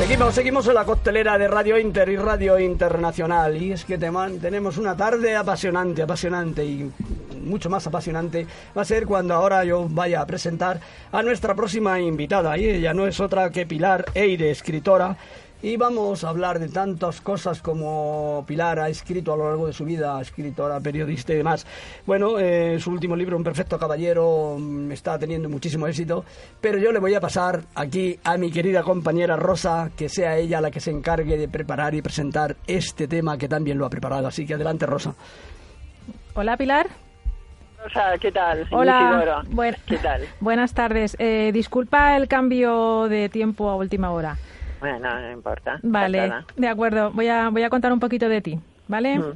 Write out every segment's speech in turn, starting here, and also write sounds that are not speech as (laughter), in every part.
Seguimos, seguimos en la costelera de Radio Inter y Radio Internacional. Y es que tenemos una tarde apasionante, apasionante y mucho más apasionante va a ser cuando ahora yo vaya a presentar a nuestra próxima invitada. Y ella no es otra que Pilar Eire, escritora y vamos a hablar de tantas cosas como Pilar ha escrito a lo largo de su vida, escritora, periodista y demás. Bueno, eh, su último libro, Un Perfecto Caballero, mm, está teniendo muchísimo éxito, pero yo le voy a pasar aquí a mi querida compañera Rosa, que sea ella la que se encargue de preparar y presentar este tema que también lo ha preparado. Así que adelante, Rosa. Hola, Pilar. Rosa, ¿qué tal? Hola, ¿qué tal? (laughs) Buenas tardes. Eh, disculpa el cambio de tiempo a última hora. Bueno, no importa. Vale, de acuerdo. Voy a, voy a contar un poquito de ti, ¿vale? Mm.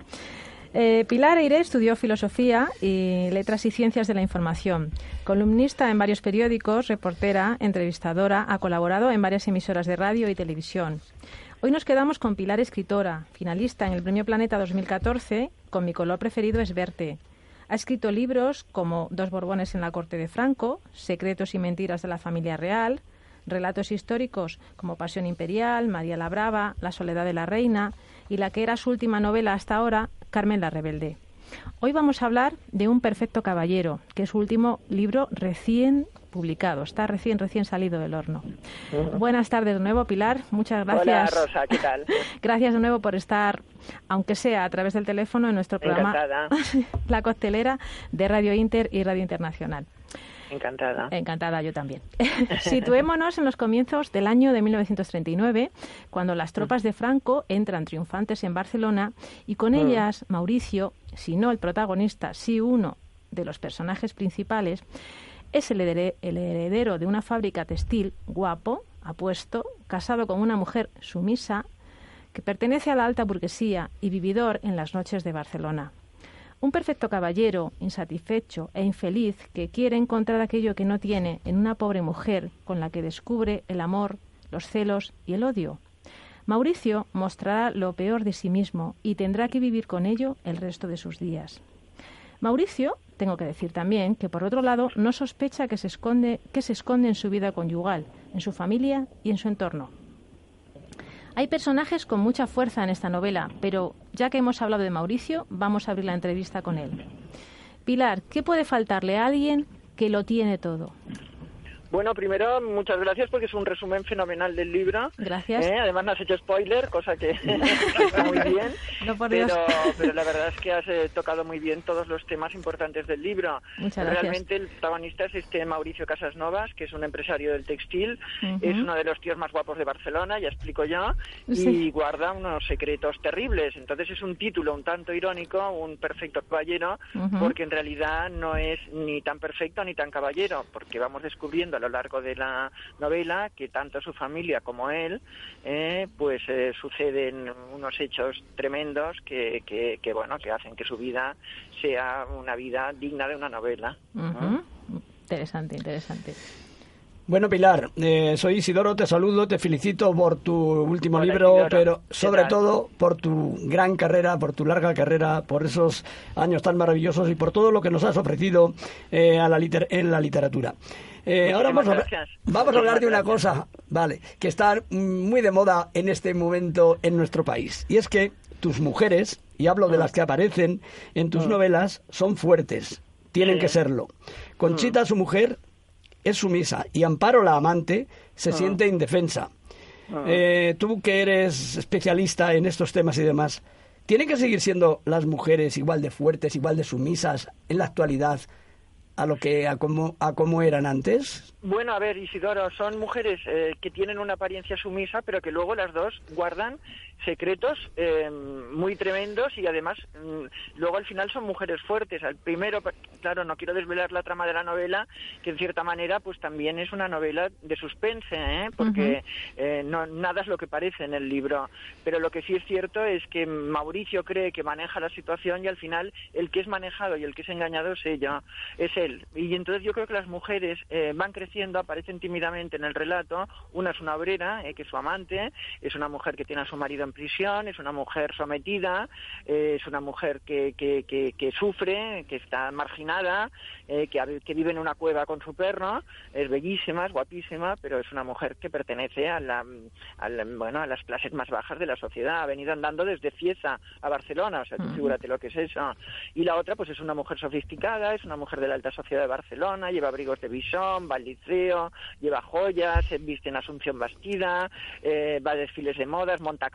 Eh, Pilar Eire estudió filosofía y letras y ciencias de la información. Columnista en varios periódicos, reportera, entrevistadora, ha colaborado en varias emisoras de radio y televisión. Hoy nos quedamos con Pilar Escritora, finalista en el Premio Planeta 2014 con Mi color preferido es verte. Ha escrito libros como Dos Borbones en la corte de Franco, Secretos y mentiras de la familia real, relatos históricos como Pasión Imperial, María la Brava, La Soledad de la Reina y la que era su última novela hasta ahora, Carmen la Rebelde. Hoy vamos a hablar de Un Perfecto Caballero, que es su último libro recién publicado, está recién, recién salido del horno. Buenas tardes de nuevo, Pilar. Muchas gracias. Hola, Rosa, ¿qué tal? (laughs) gracias de nuevo por estar, aunque sea a través del teléfono, en nuestro programa (laughs) La Costelera de Radio Inter y Radio Internacional. Encantada. Encantada, yo también. (laughs) Situémonos en los comienzos del año de 1939, cuando las tropas de Franco entran triunfantes en Barcelona y con mm. ellas Mauricio, si no el protagonista, si uno de los personajes principales, es el heredero de una fábrica textil guapo, apuesto, casado con una mujer sumisa, que pertenece a la alta burguesía y vividor en las noches de Barcelona. Un perfecto caballero, insatisfecho e infeliz, que quiere encontrar aquello que no tiene en una pobre mujer con la que descubre el amor, los celos y el odio. Mauricio mostrará lo peor de sí mismo y tendrá que vivir con ello el resto de sus días. Mauricio, tengo que decir también que por otro lado no sospecha que se esconde, que se esconde en su vida conyugal, en su familia y en su entorno. Hay personajes con mucha fuerza en esta novela, pero ya que hemos hablado de Mauricio, vamos a abrir la entrevista con él. Pilar, ¿qué puede faltarle a alguien que lo tiene todo? Bueno, primero, muchas gracias porque es un resumen fenomenal del libro. Gracias. ¿eh? Además, no has hecho spoiler, cosa que (laughs) está muy bien. No, por pero, pero, la verdad es que has eh, tocado muy bien todos los temas importantes del libro. Muchas gracias. Realmente el protagonista es este Mauricio Casasnovas, que es un empresario del textil, es uno de los tíos más guapos de Barcelona, ya explico yo, y guarda unos secretos terribles. Entonces es un título un tanto irónico, un perfecto caballero, porque en realidad no es ni tan perfecto ni tan caballero, porque vamos descubriendo lo largo de la novela que tanto su familia como él, eh, pues eh, suceden unos hechos tremendos que, que, bueno, que hacen que su vida sea una vida digna de una novela. Interesante, interesante. Bueno, Pilar, eh, soy Isidoro, te saludo, te felicito por tu último libro, pero sobre todo por tu gran carrera, por tu larga carrera, por esos años tan maravillosos y por todo lo que nos has ofrecido a la en la literatura. Eh, ahora vamos a, vamos a hablar de una cosa, vale, que está muy de moda en este momento en nuestro país. Y es que tus mujeres, y hablo de las que aparecen en tus mm. novelas, son fuertes. Tienen que serlo. Conchita, mm. su mujer, es sumisa. Y Amparo, la amante, se mm. siente indefensa. Eh, tú que eres especialista en estos temas y demás, ¿tienen que seguir siendo las mujeres igual de fuertes, igual de sumisas en la actualidad a lo que a cómo a cómo eran antes? Bueno, a ver, Isidoro, son mujeres eh, que tienen una apariencia sumisa, pero que luego las dos guardan secretos eh, muy tremendos y además mm, luego al final son mujeres fuertes. Al primero, claro, no quiero desvelar la trama de la novela, que en cierta manera pues también es una novela de suspense, ¿eh? porque eh, no, nada es lo que parece en el libro. Pero lo que sí es cierto es que Mauricio cree que maneja la situación y al final el que es manejado y el que es engañado es ella, es papel. Y entonces yo creo que las mujeres eh, van creciendo, aparecen tímidamente en el relato. Una es una obrera, eh, que es su amante, es una mujer que tiene a su marido en prisión, es una mujer sometida, eh, es una mujer que, que, que, sufre, que está marginada, que, que, vive en una cueva con su perro, es bellísima, es guapísima, pero es una mujer que pertenece a, la, bueno, a las clases más bajas de la sociedad. Ha venido andando desde Cieza a Barcelona, o sea, tú figúrate lo que es eso. Y la otra, pues es una mujer sofisticada, es una mujer de la alta sociedad de Barcelona, lleva abrigos de bisón, va al liceo, lleva joyas, se viste en Asunción Bastida, eh, va a desfiles de modas, monta a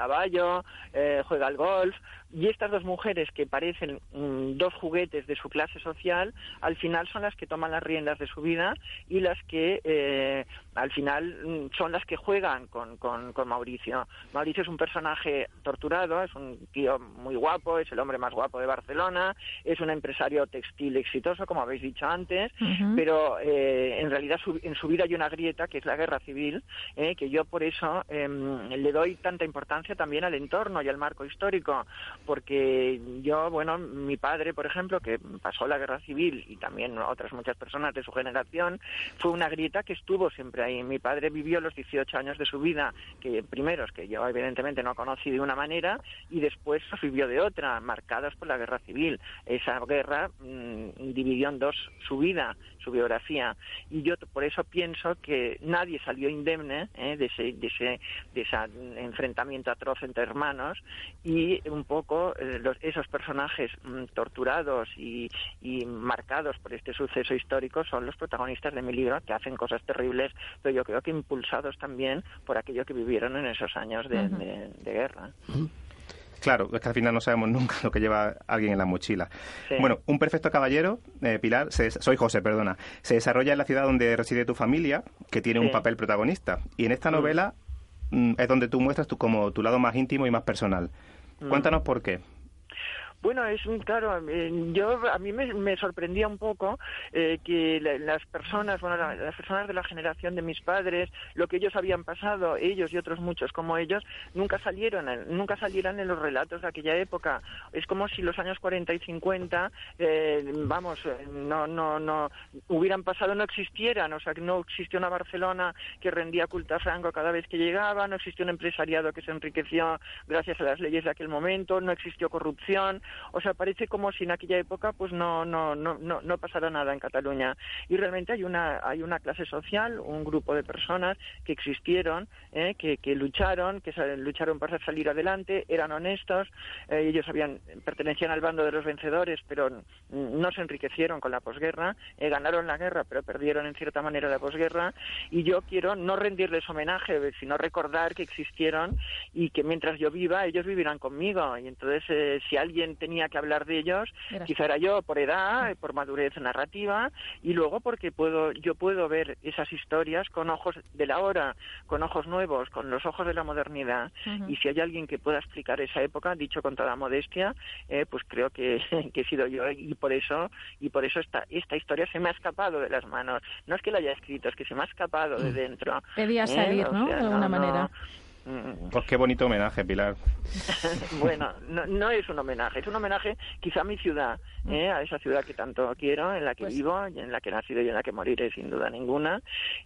eh, juega al golf. Y estas dos mujeres que parecen mm, dos juguetes de su clase social, al final son las que toman las riendas de su vida y las que eh, al final mm, son las que juegan con, con, Mauricio. Mauricio es un personaje torturado, es un tío muy guapo, es el hombre más guapo de Barcelona, es un empresario textil exitoso, como habéis dicho antes, pero eh, en realidad en su vida hay una grieta que es la guerra civil, eh, que yo por eso em, le doy tanta importancia también al entorno y al marco histórico porque yo, bueno, mi padre, por ejemplo, que pasó la guerra civil y también otras muchas personas de su generación, fue una grieta que estuvo siempre ahí. Mi padre vivió los 18 años de su vida, que primeros que yo evidentemente no conocí de una manera y después vivió de otra, marcadas por la guerra civil. Esa guerra mm, dividió en dos su vida su biografía. Y yo por eso pienso que nadie salió indemne ¿eh? de, ese, de, ese, de ese enfrentamiento atroz entre hermanos y un poco eh, esos personajes mm, torturados y, y, marcados por este suceso histórico son los protagonistas de mi libro que hacen cosas terribles, pero yo creo que impulsados también por aquello que vivieron en esos años de, guerra. Claro, es que al final no sabemos (laughs) nunca lo que lleva alguien en la mochila. Bueno, Un perfecto caballero, eh, Pilar, soy José, perdona, se desarrolla en la ciudad donde reside tu familia, que tiene un papel protagonista. Y en esta mm. novela mm, es donde tú muestras tu, como tu lado más íntimo y más personal. Mm. Cuéntanos por qué. Bueno, es claro, eh, yo a mí me, sorprendía un poco eh, que las personas, bueno, las personas de la generación de mis padres, lo que ellos habían pasado, ellos y otros muchos como ellos, nunca salieron, nunca salieran en los relatos de aquella época. Es como si los años 40 y 50, eh, vamos, no, no, no hubieran pasado, no existieran, o sea, que no existió una Barcelona que rendía culto a Franco cada vez que llegaba, no existió un empresariado que se enriqueció gracias a las leyes de aquel momento, no existió corrupción, o sea, parece como si en aquella época pues no, no, no, no, no pasara nada en Cataluña. Y realmente hay una, hay una clase social, un grupo de personas que existieron, ¿eh? que, que lucharon, que lucharon para salir adelante, eran honestos, eh, ellos habían, pertenecían al bando de los vencedores, pero no se enriquecieron con la posguerra, eh, ganaron la guerra, pero perdieron en cierta manera la posguerra, y yo quiero no rendirles homenaje, sino recordar que existieron y que mientras yo viva, ellos vivirán conmigo. Y entonces, si alguien tenía que hablar de ellos, quizá era yo por edad, por madurez narrativa y luego porque puedo yo puedo ver esas historias con ojos de la hora, con ojos nuevos, con los ojos de la modernidad y si hay alguien que pueda explicar esa época, dicho con toda modestia, eh, pues creo que, (laughs) que, he sido yo y por eso y por eso esta esta historia se me ha escapado de las manos. No es que la haya escrito, es que se me ha escapado de mm. dentro. Pedía ¿eh? salir, ¿no? de alguna manera. Pues qué bonito homenaje, Pilar. (laughs) bueno, no, no, es un homenaje, es un homenaje quizá a mi ciudad, mm. ¿eh? a esa ciudad que tanto quiero, en la que pues vivo, y en la que he nacido y en la que moriré sin duda ninguna.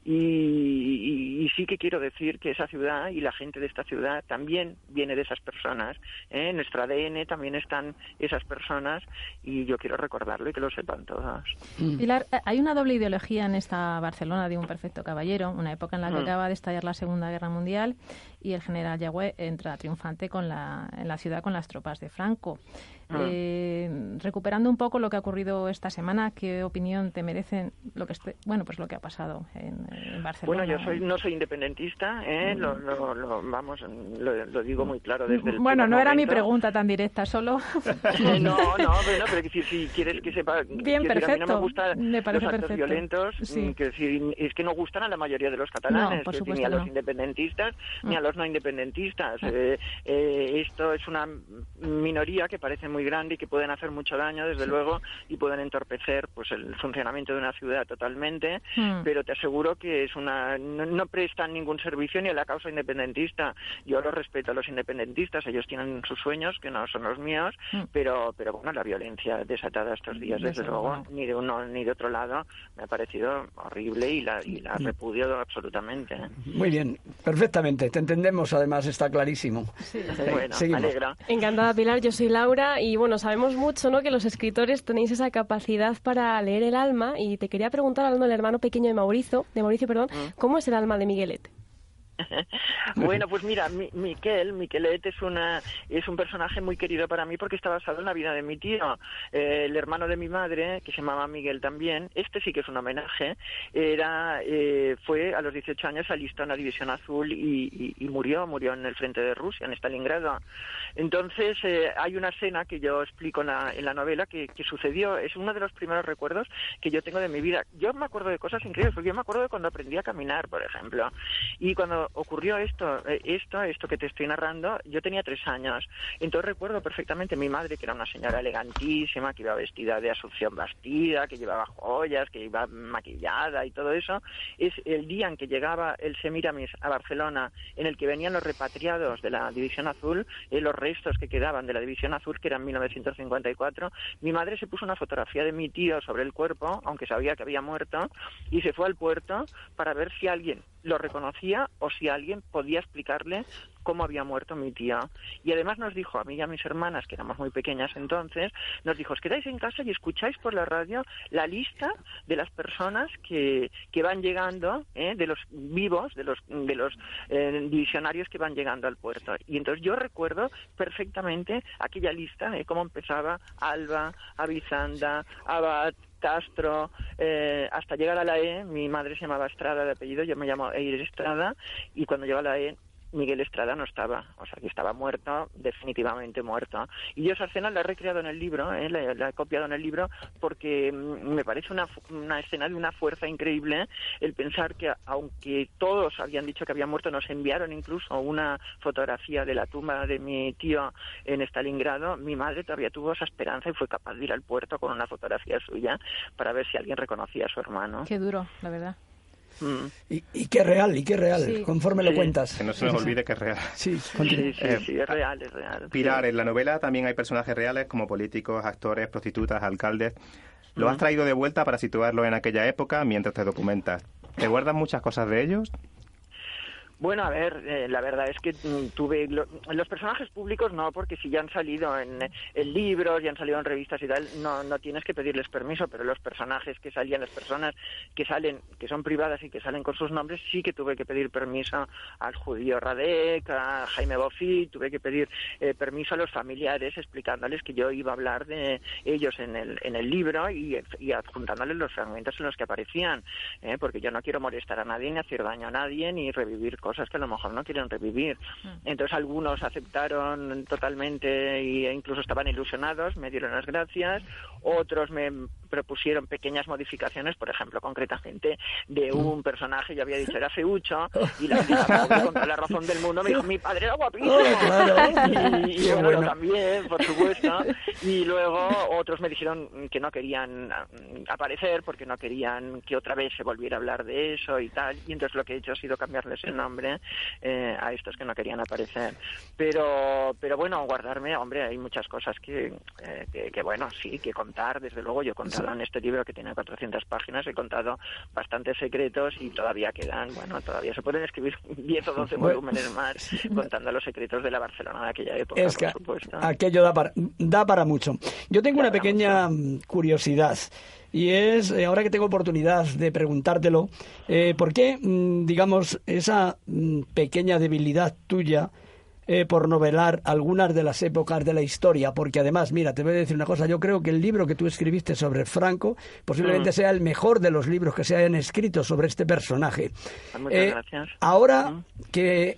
Y, sí que quiero decir que esa ciudad y la gente de esta ciudad también viene de esas personas. ¿eh? En nuestro ADN también están esas personas y yo quiero recordarlo y que lo sepan todos. Mm. Pilar, eh, hay una doble ideología en esta Barcelona de un perfecto caballero, una época en la que mm. acaba de estallar la Segunda Guerra Mundial y el general Yagüe entra triunfante con la, en la ciudad con las tropas de Franco. Ah. Eh, recuperando un poco lo que ha ocurrido esta semana, ¿qué opinión te merecen lo que bueno pues lo que ha pasado en, Barcelona? Bueno, yo soy, no soy independentista, ¿eh? lo, vamos, lo, digo muy claro desde el Bueno, no era mi pregunta tan directa, solo. (laughs) no, no, pero, pero si, si, quieres que sepa, bien, perfecto. a mí no me gustan los actos violentos, mm, que es que no gustan a la mayoría de los catalanes, ni a los independentistas ni a mm. los no independentistas. Eh, esto es una minoría que parece muy muy grande y que pueden hacer mucho daño, desde luego, y pueden entorpecer pues el funcionamiento de una ciudad totalmente, hmm. pero te aseguro que es una no, prestan ningún servicio ni a la causa independentista. Yo lo respeto a los independentistas, ellos tienen sus sueños que no son los míos, hmm. pero pero bueno, la violencia desatada estos días, desde, luego, ni de uno ni de otro lado, me ha parecido horrible y la, y la repudio absolutamente. Muy bien, perfectamente, te entendemos, además está clarísimo. bueno, me alegra. Encantada, Pilar, yo soy Laura y bueno, sabemos mucho ¿no? que los escritores tenéis esa capacidad para leer el alma y te quería preguntar, hablando del hermano pequeño de Mauricio, de Mauricio perdón, mm. ¿cómo es el alma de Miguelet? (laughs) bueno, pues mira, Miquel, Miquelet es una es un personaje muy querido para mí porque está basado en la vida de mi tío, eh, el hermano de mi madre, que se llamaba Miguel también. Este sí que es un homenaje. Era eh, fue a los 18 años alistó en la División Azul y, murió, murió en el frente de Rusia, en Stalingrado. Entonces eh, hay una escena que yo explico en la, novela que, que, sucedió. Es uno de los primeros recuerdos que yo tengo de mi vida. Yo me acuerdo de cosas increíbles, porque yo me acuerdo de cuando aprendí a caminar, por ejemplo, y cuando ocurrió esto, eh, esto, esto que te estoy narrando, yo tenía tres años. Entonces recuerdo perfectamente mi madre, que era una señora elegantísima, que iba vestida de Asunción Bastida, que llevaba joyas, que iba maquillada y todo eso. Es el día en que llegaba el Semiramis a Barcelona, en el que venían los repatriados de la División Azul, eh, los restos que quedaban de la División Azul, que eran 1954. Mi madre se puso una fotografía de mi tío sobre el cuerpo, aunque sabía que había muerto, y se fue al puerto para ver si alguien lo reconocía o si alguien podía explicarle cómo había muerto mi tía. Y además nos dijo, a mí y a mis hermanas, que éramos muy pequeñas entonces, nos dijo, os quedáis en casa y escucháis por la radio la lista de las personas que, que van llegando, ¿eh? de los vivos, de los, de los eh, que van llegando al puerto. Y entonces yo recuerdo perfectamente aquella lista, ¿eh? cómo empezaba Alba, Avizanda, Abad, Castro, eh, hasta llegar a la E, mi madre se llamaba Estrada de apellido, yo me llamo Eir Estrada, y cuando llegó a la E Miguel Estrada no estaba, o sea que estaba muerto, definitivamente muerto. Y esa escena la he recreado en el libro, ¿eh? la, he copiado en el libro, porque mm, me parece una, una escena de una fuerza increíble el pensar que aunque todos habían dicho que había muerto, nos enviaron incluso una fotografía de la tumba de mi tío en Stalingrado, mi madre todavía tuvo esa esperanza y fue capaz de ir al puerto con una fotografía suya para ver si alguien reconocía a su hermano. Qué duro, la verdad. Mm. Y, y, qué real, y qué real, conforme lo cuentas. Que no se nos olvide que es real. Sí, sí, eh, sí, es real, es real. Pilar, en la novela también hay personajes reales como políticos, actores, prostitutas, alcaldes. Lo has mm. traído de vuelta para situarlo en aquella época mientras te documentas. ¿Te guardas muchas cosas de ellos? Bueno, a ver, eh, la verdad es que mm, tuve los personajes públicos no, porque si ya han salido en, libros, ya han salido en revistas y tal, no, no tienes que pedirles permiso, pero los personajes que salían, las personas que salen, que son privadas y que salen con sus nombres, sí que tuve que pedir permiso al judío Radek, a Jaime Bofi, tuve que pedir eh, permiso a los familiares explicándoles que yo iba a hablar de ellos en el, en el libro y, adjuntándoles los fragmentos en los que aparecían, eh, porque yo no quiero molestar a nadie, ni hacer daño a nadie, ni revivir cosas cosas que a lo mejor no quieren revivir. Mm. Entonces algunos aceptaron totalmente e incluso estaban ilusionados, me dieron las gracias, otros me propusieron pequeñas modificaciones, por ejemplo, concretamente de un personaje, yo había dicho era feucho, y la (laughs) con toda la razón del mundo me dijo, mi padre era guapísimo. Oh, (laughs) y, bueno, también, por supuesto. Y luego otros me dijeron que no querían mm, aparecer porque no querían que otra vez se volviera a hablar de eso y tal. Y entonces lo que he hecho ha sido cambiarles el nombre eh, a estos que no querían aparecer. Pero, pero bueno, guardarme, hombre, hay muchas cosas que, eh, que, bueno, sí, que contar. Desde luego, yo he contado en este libro que tiene 400 páginas, he contado bastantes secretos y todavía quedan, bueno, todavía se pueden escribir (laughs) 10 o 12 volúmenes más contando los secretos de la Barcelona de aquella época, es que Aquello da para, da para mucho. Yo tengo una pequeña curiosidad. Y es, eh, ahora que tengo oportunidad de preguntártelo, eh, ¿por qué, mm, digamos, esa mm, pequeña debilidad tuya eh, por novelar algunas de las épocas de la historia, porque además, mira, te voy a decir una cosa, yo creo que el libro que tú escribiste sobre Franco posiblemente mm. sea el mejor de los libros que se hayan escrito sobre este personaje. Ah, muchas gracias. Ahora que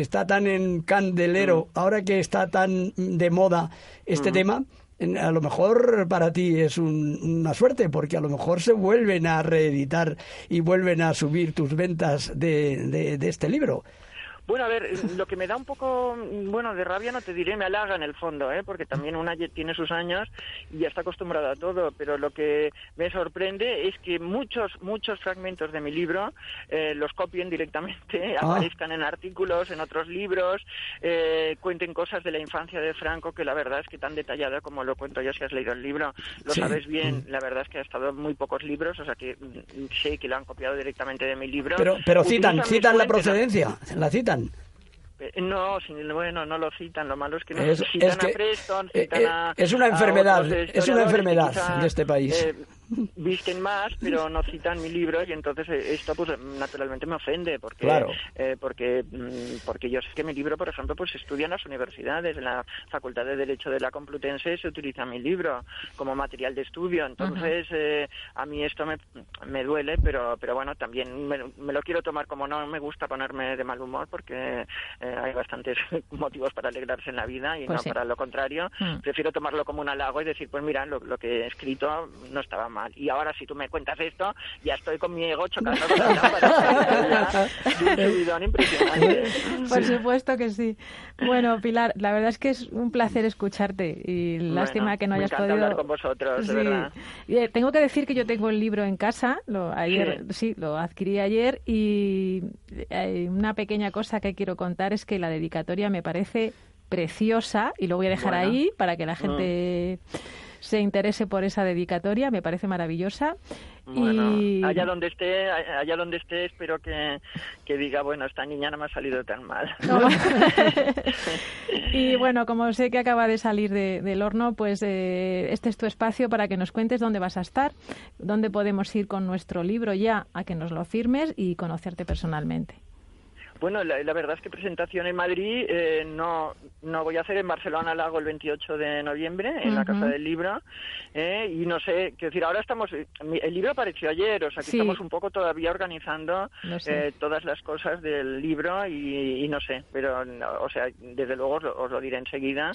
está tan en candelero, ahora que está tan de moda este tema, a lo mejor para ti es una suerte, porque a lo mejor se vuelven a reeditar y vuelven a subir tus ventas de, de, este libro. Bueno, a ver, lo que me da un poco, bueno, de rabia no te diré, me halaga en el fondo, ¿eh? porque también una tiene sus años y ya está acostumbrada a todo, pero lo que me sorprende es que muchos, muchos fragmentos de mi libro eh, los copien directamente, ah. aparezcan en artículos, en otros libros, eh, cuenten cosas de la infancia de Franco que la verdad es que tan detallada como lo cuento yo si has leído el libro, lo sabes bien, mm. la verdad es que ha estado en muy pocos libros, o sea que mm, sé que lo han copiado directamente de mi libro. Pero, pero citan, citan la procedencia, la citan. Eh, no, bueno, no lo citan. Lo malo es que no citan a Preston, eh, citan a, es una enfermedad, es una enfermedad de este país visten más, pero no citan mi libro y entonces eh, esto pues naturalmente me ofende porque eh, porque mm, porque yo sé que mi libro, por ejemplo, pues se estudia en las universidades, en la Facultad de Derecho de la Complutense se utiliza mi libro como material de estudio, entonces eh, a mí esto me, me duele, pero pero bueno, también me, lo quiero tomar como no me gusta ponerme de mal humor porque hay bastantes (laughs) motivos para alegrarse en la vida y pues no para lo contrario. Mm. Prefiero tomarlo como un halago y decir, pues mira, lo, lo que he escrito no estaba mal y ahora si tú me cuentas esto, ya estoy con mi ego chocando con la (laughs) impresionante. Por supuesto que sí. Bueno, Pilar, la verdad es que es un placer escucharte y lástima que no hayas podido hablar con vosotros, eh, tengo que decir que yo tengo el libro en casa, lo ayer sí, lo adquirí ayer y hay una pequeña cosa que quiero contar es que la dedicatoria me parece preciosa y lo voy a dejar ahí para que la gente mm se interese por esa dedicatoria, me parece maravillosa. y... allá donde esté, allá donde esté, espero que, diga, bueno, esta niña no me ha salido tan mal. (laughs) y bueno, como sé que acaba de salir del horno, pues eh, este es tu espacio para que nos cuentes dónde vas a estar, dónde podemos ir con nuestro libro ya a que nos lo firmes y conocerte personalmente. Bueno, la, verdad es que presentación en Madrid eh, no, no voy a hacer en Barcelona, la hago el 28 de noviembre en la Casa del Libro. Eh, y no sé, quiero decir, ahora estamos. El libro apareció ayer, o sea que estamos un poco todavía organizando eh, todas las cosas del libro y, no sé, pero, o sea, desde luego os, lo diré enseguida.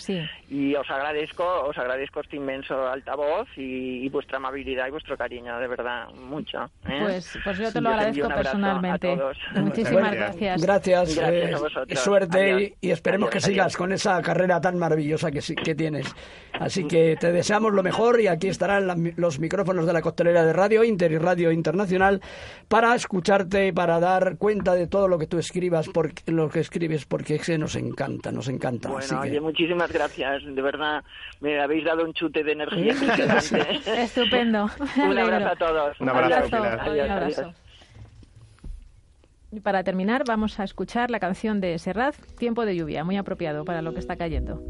Y os agradezco, os agradezco este inmenso altavoz y, vuestra amabilidad y vuestro cariño, de verdad, mucho. Pues, pues yo te lo agradezco personalmente. Muchísimas gracias gracias, eh, suerte y, esperemos que sigas con esa carrera tan maravillosa que, que tienes. Así que te deseamos lo mejor y aquí estarán los micrófonos de la costelera de Radio Inter y Radio Internacional para escucharte y para dar cuenta de todo lo que tú escribas, porque, lo que escribes, porque se nos encanta, nos encanta. Bueno, muchísimas gracias, de verdad me habéis dado un chute de energía (laughs) Estupendo. Un (laughs) abrazo a todos. Un abrazo. Y para terminar, vamos a escuchar la canción de Serrat, Tiempo de lluvia, muy apropiado para lo que está cayendo.